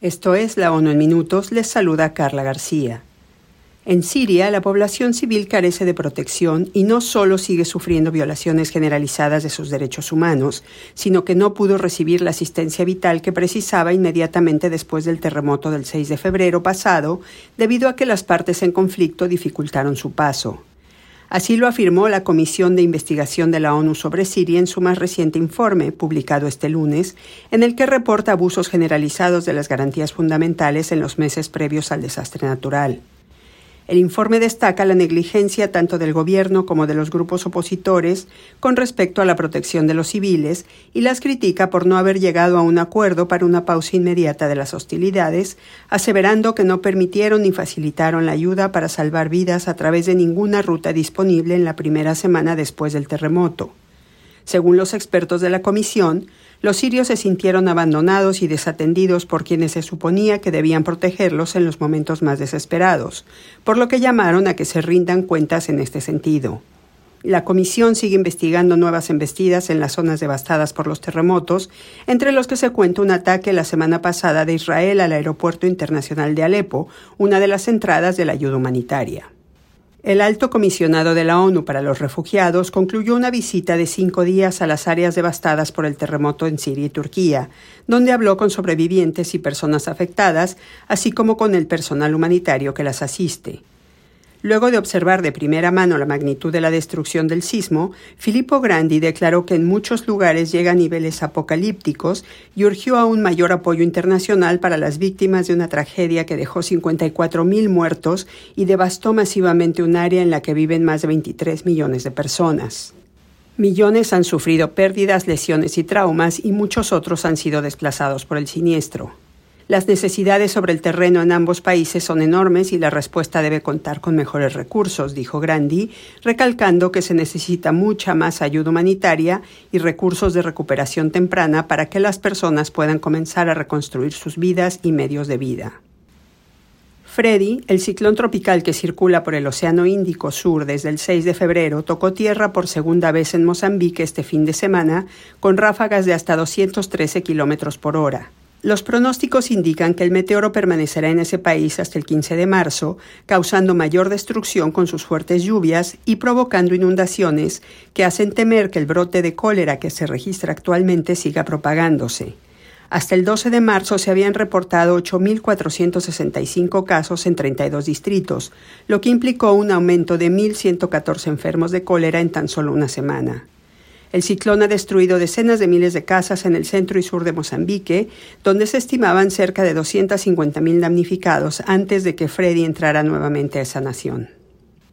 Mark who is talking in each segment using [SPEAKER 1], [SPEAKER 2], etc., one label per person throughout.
[SPEAKER 1] Esto es La ONU en Minutos, les saluda Carla García. En Siria, la población civil carece de protección y no solo sigue sufriendo violaciones generalizadas de sus derechos humanos, sino que no pudo recibir la asistencia vital que precisaba inmediatamente después del terremoto del 6 de febrero pasado, debido a que las partes en conflicto dificultaron su paso. Así lo afirmó la Comisión de Investigación de la ONU sobre Siria en su más reciente informe, publicado este lunes, en el que reporta abusos generalizados de las garantías fundamentales en los meses previos al desastre natural. El informe destaca la negligencia tanto del gobierno como de los grupos opositores con respecto a la protección de los civiles y las critica por no haber llegado a un acuerdo para una pausa inmediata de las hostilidades, aseverando que no permitieron ni facilitaron la ayuda para salvar vidas a través de ninguna ruta disponible en la primera semana después del terremoto. Según los expertos de la comisión, los sirios se sintieron abandonados y desatendidos por quienes se suponía que debían protegerlos en los momentos más desesperados, por lo que llamaron a que se rindan cuentas en este sentido. La comisión sigue investigando nuevas embestidas en las zonas devastadas por los terremotos, entre los que se cuenta un ataque la semana pasada de Israel al Aeropuerto Internacional de Alepo, una de las entradas de la ayuda humanitaria. El alto comisionado de la ONU para los Refugiados concluyó una visita de cinco días a las áreas devastadas por el terremoto en Siria y Turquía, donde habló con sobrevivientes y personas afectadas, así como con el personal humanitario que las asiste. Luego de observar de primera mano la magnitud de la destrucción del sismo, Filippo Grandi declaró que en muchos lugares llega a niveles apocalípticos y urgió a un mayor apoyo internacional para las víctimas de una tragedia que dejó 54.000 muertos y devastó masivamente un área en la que viven más de 23 millones de personas. Millones han sufrido pérdidas, lesiones y traumas y muchos otros han sido desplazados por el siniestro. Las necesidades sobre el terreno en ambos países son enormes y la respuesta debe contar con mejores recursos, dijo Grandi, recalcando que se necesita mucha más ayuda humanitaria y recursos de recuperación temprana para que las personas puedan comenzar a reconstruir sus vidas y medios de vida. Freddy, el ciclón tropical que circula por el Océano Índico Sur desde el 6 de febrero, tocó tierra por segunda vez en Mozambique este fin de semana, con ráfagas de hasta 213 kilómetros por hora. Los pronósticos indican que el meteoro permanecerá en ese país hasta el 15 de marzo, causando mayor destrucción con sus fuertes lluvias y provocando inundaciones que hacen temer que el brote de cólera que se registra actualmente siga propagándose. Hasta el 12 de marzo se habían reportado 8.465 casos en 32 distritos, lo que implicó un aumento de 1.114 enfermos de cólera en tan solo una semana. El ciclón ha destruido decenas de miles de casas en el centro y sur de Mozambique, donde se estimaban cerca de 250.000 damnificados antes de que Freddy entrara nuevamente a esa nación.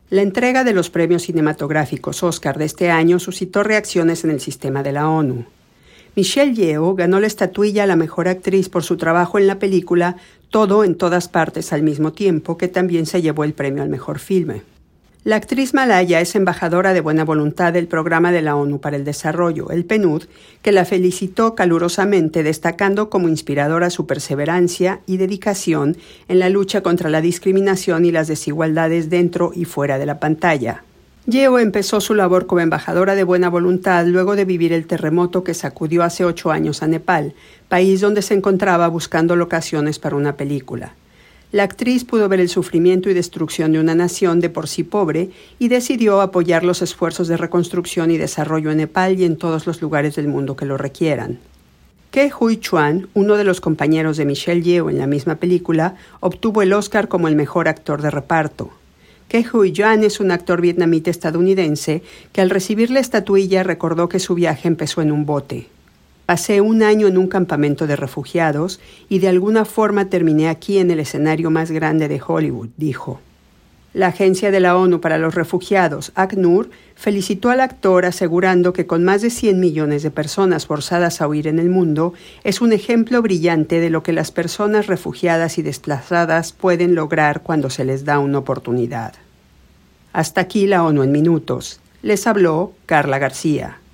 [SPEAKER 1] La entrega de los premios cinematográficos Oscar de este año suscitó reacciones en el sistema de la ONU. Michelle Yeoh ganó la estatuilla a la mejor actriz por su trabajo en la película Todo en todas partes al mismo tiempo, que también se llevó el premio al mejor filme. La actriz malaya es embajadora de buena voluntad del Programa de la ONU para el Desarrollo, el PNUD, que la felicitó calurosamente destacando como inspiradora su perseverancia y dedicación en la lucha contra la discriminación y las desigualdades dentro y fuera de la pantalla. Yeo empezó su labor como embajadora de buena voluntad luego de vivir el terremoto que sacudió hace ocho años a Nepal, país donde se encontraba buscando locaciones para una película. La actriz pudo ver el sufrimiento y destrucción de una nación de por sí pobre y decidió apoyar los esfuerzos de reconstrucción y desarrollo en Nepal y en todos los lugares del mundo que lo requieran. Ke Hui Chuan, uno de los compañeros de Michelle Yeoh en la misma película, obtuvo el Oscar como el mejor actor de reparto. Ke Hui Chuan es un actor vietnamita estadounidense que al recibir la estatuilla recordó que su viaje empezó en un bote. Pasé un año en un campamento de refugiados y de alguna forma terminé aquí en el escenario más grande de Hollywood, dijo. La Agencia de la ONU para los Refugiados, ACNUR, felicitó al actor asegurando que con más de 100 millones de personas forzadas a huir en el mundo, es un ejemplo brillante de lo que las personas refugiadas y desplazadas pueden lograr cuando se les da una oportunidad. Hasta aquí la ONU en minutos. Les habló Carla García.